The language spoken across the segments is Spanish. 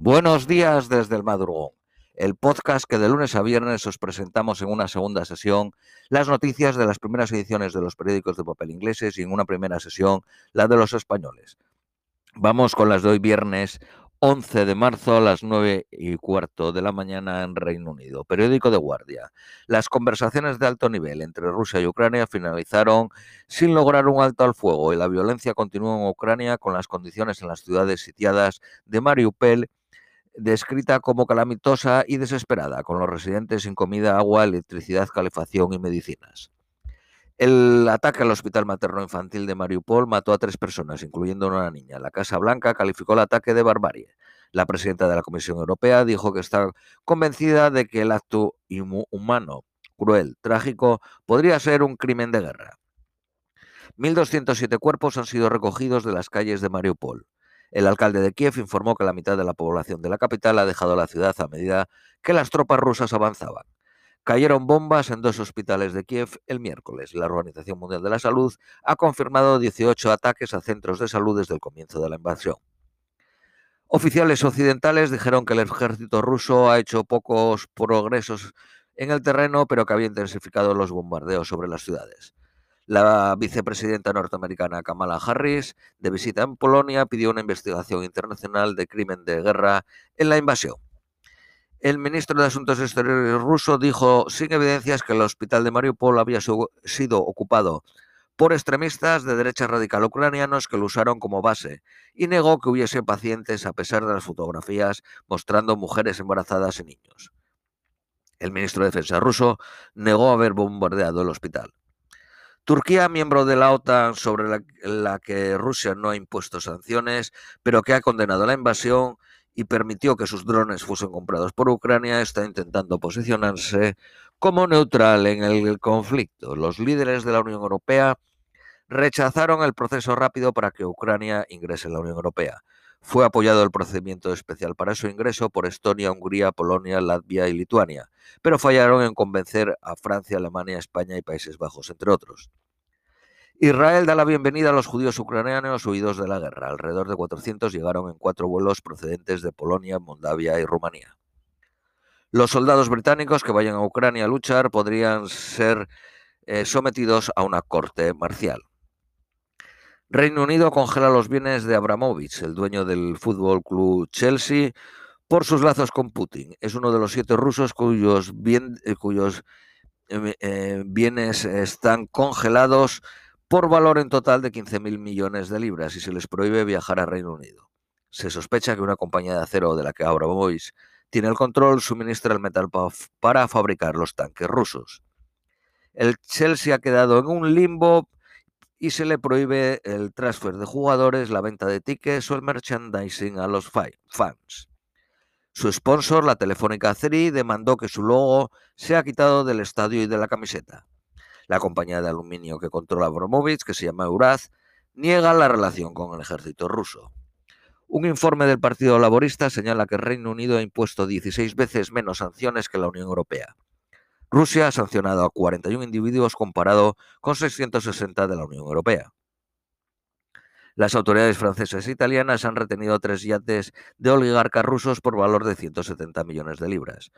Buenos días desde el madrugón, el podcast que de lunes a viernes os presentamos en una segunda sesión las noticias de las primeras ediciones de los periódicos de papel ingleses y en una primera sesión la de los españoles. Vamos con las de hoy viernes 11 de marzo a las 9 y cuarto de la mañana en Reino Unido. Periódico de Guardia. Las conversaciones de alto nivel entre Rusia y Ucrania finalizaron sin lograr un alto al fuego y la violencia continúa en Ucrania con las condiciones en las ciudades sitiadas de Mariupol descrita como calamitosa y desesperada, con los residentes sin comida, agua, electricidad, calefacción y medicinas. El ataque al hospital materno-infantil de Mariupol mató a tres personas, incluyendo una niña. La Casa Blanca calificó el ataque de barbarie. La presidenta de la Comisión Europea dijo que está convencida de que el acto humano, cruel, trágico, podría ser un crimen de guerra. 1.207 cuerpos han sido recogidos de las calles de Mariupol. El alcalde de Kiev informó que la mitad de la población de la capital ha dejado la ciudad a medida que las tropas rusas avanzaban. Cayeron bombas en dos hospitales de Kiev el miércoles. La Organización Mundial de la Salud ha confirmado 18 ataques a centros de salud desde el comienzo de la invasión. Oficiales occidentales dijeron que el ejército ruso ha hecho pocos progresos en el terreno, pero que había intensificado los bombardeos sobre las ciudades. La vicepresidenta norteamericana Kamala Harris, de visita en Polonia, pidió una investigación internacional de crimen de guerra en la invasión. El ministro de Asuntos Exteriores ruso dijo sin evidencias que el hospital de Mariupol había sido ocupado por extremistas de derecha radical ucranianos que lo usaron como base y negó que hubiese pacientes a pesar de las fotografías mostrando mujeres embarazadas y niños. El ministro de Defensa ruso negó haber bombardeado el hospital. Turquía, miembro de la OTAN sobre la, que Rusia no ha impuesto sanciones, pero que ha condenado la invasión, y permitió que sus drones fuesen comprados por Ucrania, está intentando posicionarse como neutral en el conflicto. Los líderes de la Unión Europea rechazaron el proceso rápido para que Ucrania ingrese en la Unión Europea. Fue apoyado el procedimiento especial para su ingreso por Estonia, Hungría, Polonia, Latvia y Lituania, pero fallaron en convencer a Francia, Alemania, España y Países Bajos, entre otros. Israel da la bienvenida a los judíos ucranianos huidos de la guerra. Alrededor de 400 llegaron en cuatro vuelos procedentes de Polonia, Moldavia y Rumanía. Los soldados británicos que vayan a Ucrania a luchar podrían ser eh, sometidos a una corte marcial. Reino Unido congela los bienes de Abramovich, el dueño del Fútbol Club Chelsea, por sus lazos con Putin. Es uno de los siete rusos cuyos, eh, cuyos eh, bienes están congelados por valor en total de 15.000 millones de libras y se les prohíbe viajar a Reino Unido. Se sospecha que una compañía de acero de la que Abramovich tiene el control suministra el metal para fabricar los tanques rusos. El Chelsea ha quedado en un limbo y se le prohíbe el transfer de jugadores, la venta de tickets o el merchandising a los fans. Su sponsor, la Telefónica Ceri, demandó que su logo sea quitado del estadio y de la camiseta. La compañía de aluminio que controla Abramovich, que se llama Uraz, niega la relación con el ejército ruso. Un informe del Partido Laborista señala que el Reino Unido ha impuesto 16 veces menos sanciones que la Unión Europea. Rusia ha sancionado a 41 individuos comparado con 660 de la Unión Europea. Las autoridades francesas e italianas han retenido tres yates de oligarcas rusos por valor de 170 millones de libras.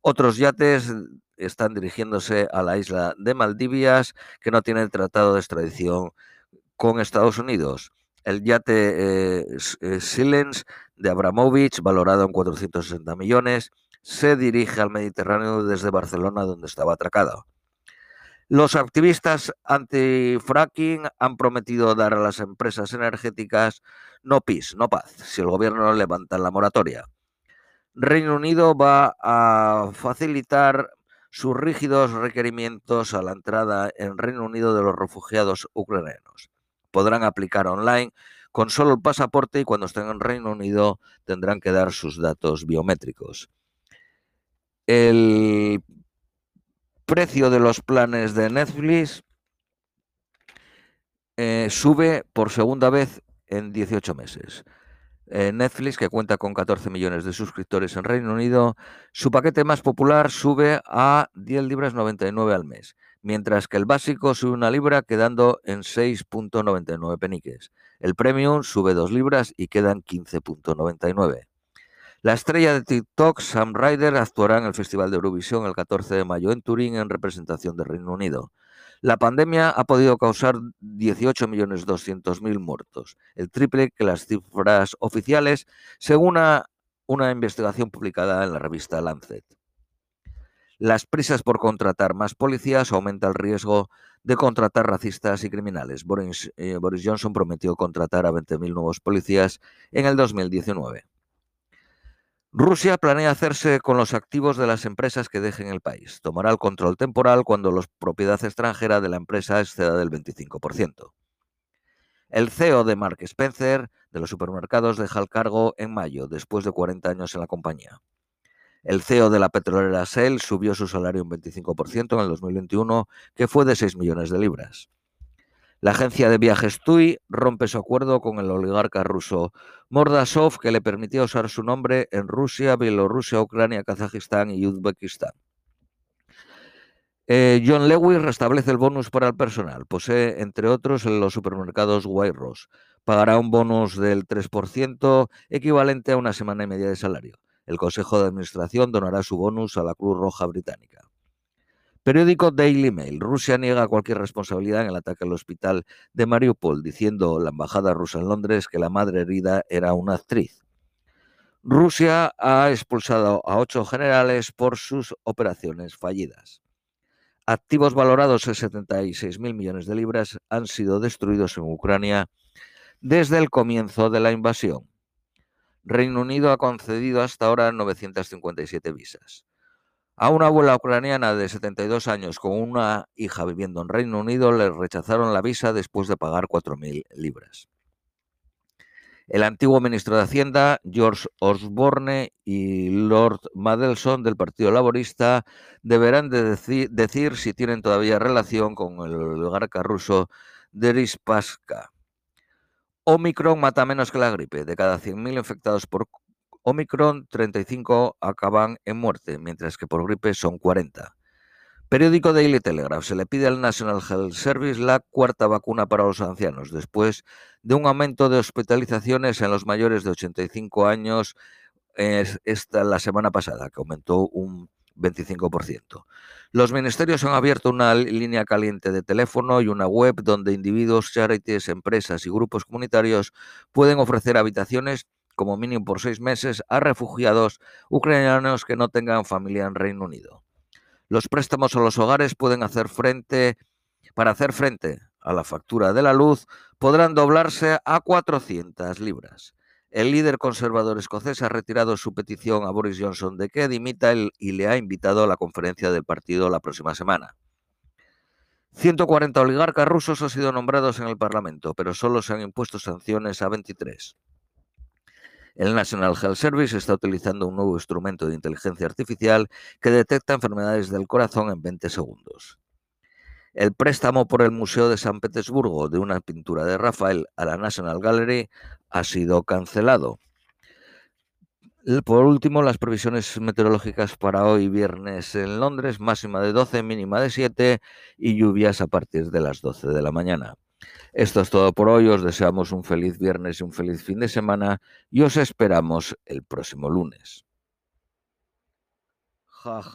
Otros yates están dirigiéndose a la isla de Maldivias, que no tiene el tratado de extradición con Estados Unidos. El yate eh, eh, Silence de Abramovich, valorado en 460 millones, se dirige al Mediterráneo desde Barcelona, donde estaba atracado. Los activistas anti-fracking han prometido dar a las empresas energéticas no PIS, no paz, si el gobierno levanta la moratoria. Reino Unido va a facilitar sus rígidos requerimientos a la entrada en Reino Unido de los refugiados ucranianos. Podrán aplicar online con solo el pasaporte y cuando estén en Reino Unido tendrán que dar sus datos biométricos. El precio de los planes de Netflix eh, sube por segunda vez en 18 meses. Eh, Netflix, que cuenta con 14 millones de suscriptores en Reino Unido, su paquete más popular sube a 10 libras 99 al mes, mientras que el básico sube una libra quedando en 6.99 peniques. El premium sube 2 libras y quedan 15.99. La estrella de TikTok, Sam Ryder, actuará en el Festival de Eurovisión el 14 de mayo en Turín en representación del Reino Unido. La pandemia ha podido causar 18.200.000 muertos, el triple que las cifras oficiales, según una, una investigación publicada en la revista Lancet. Las prisas por contratar más policías aumenta el riesgo de contratar racistas y criminales. Boris, eh, Boris Johnson prometió contratar a 20.000 nuevos policías en el 2019. Rusia planea hacerse con los activos de las empresas que dejen el país. Tomará el control temporal cuando la propiedad extranjera de la empresa exceda del 25%. El CEO de Mark Spencer de los supermercados deja el cargo en mayo, después de 40 años en la compañía. El CEO de la petrolera Shell subió su salario un 25% en el 2021, que fue de 6 millones de libras. La agencia de viajes TUI rompe su acuerdo con el oligarca ruso Mordasov, que le permitía usar su nombre en Rusia, Bielorrusia, Ucrania, Kazajistán y Uzbekistán. Eh, John Lewis restablece el bonus para el personal. Posee, entre otros, los supermercados Rose. Pagará un bonus del 3%, equivalente a una semana y media de salario. El Consejo de Administración donará su bonus a la Cruz Roja Británica. Periódico Daily Mail. Rusia niega cualquier responsabilidad en el ataque al hospital de Mariupol, diciendo la embajada rusa en Londres que la madre herida era una actriz. Rusia ha expulsado a ocho generales por sus operaciones fallidas. Activos valorados en 76.000 millones de libras han sido destruidos en Ucrania desde el comienzo de la invasión. Reino Unido ha concedido hasta ahora 957 visas. A una abuela ucraniana de 72 años con una hija viviendo en Reino Unido le rechazaron la visa después de pagar 4.000 libras. El antiguo ministro de Hacienda, George Osborne, y Lord Madelson del Partido Laborista deberán de decir si tienen todavía relación con el oligarca ruso Deris Paska. Omicron mata menos que la gripe. De cada 100.000 infectados por Omicron, 35 acaban en muerte, mientras que por gripe son 40. Periódico Daily Telegraph. Se le pide al National Health Service la cuarta vacuna para los ancianos, después de un aumento de hospitalizaciones en los mayores de 85 años esta, la semana pasada, que aumentó un 25%. Los ministerios han abierto una línea caliente de teléfono y una web donde individuos, charities, empresas y grupos comunitarios pueden ofrecer habitaciones como mínimo por seis meses a refugiados ucranianos que no tengan familia en Reino Unido. Los préstamos a los hogares pueden hacer frente, para hacer frente a la factura de la luz, podrán doblarse a 400 libras. El líder conservador escocés ha retirado su petición a Boris Johnson de que dimita y le ha invitado a la conferencia del partido la próxima semana. 140 oligarcas rusos han sido nombrados en el Parlamento, pero solo se han impuesto sanciones a 23. El National Health Service está utilizando un nuevo instrumento de inteligencia artificial que detecta enfermedades del corazón en 20 segundos. El préstamo por el Museo de San Petersburgo de una pintura de Rafael a la National Gallery ha sido cancelado. Por último, las previsiones meteorológicas para hoy viernes en Londres, máxima de 12, mínima de 7 y lluvias a partir de las 12 de la mañana. Esto es todo por hoy. Os deseamos un feliz viernes y un feliz fin de semana y os esperamos el próximo lunes.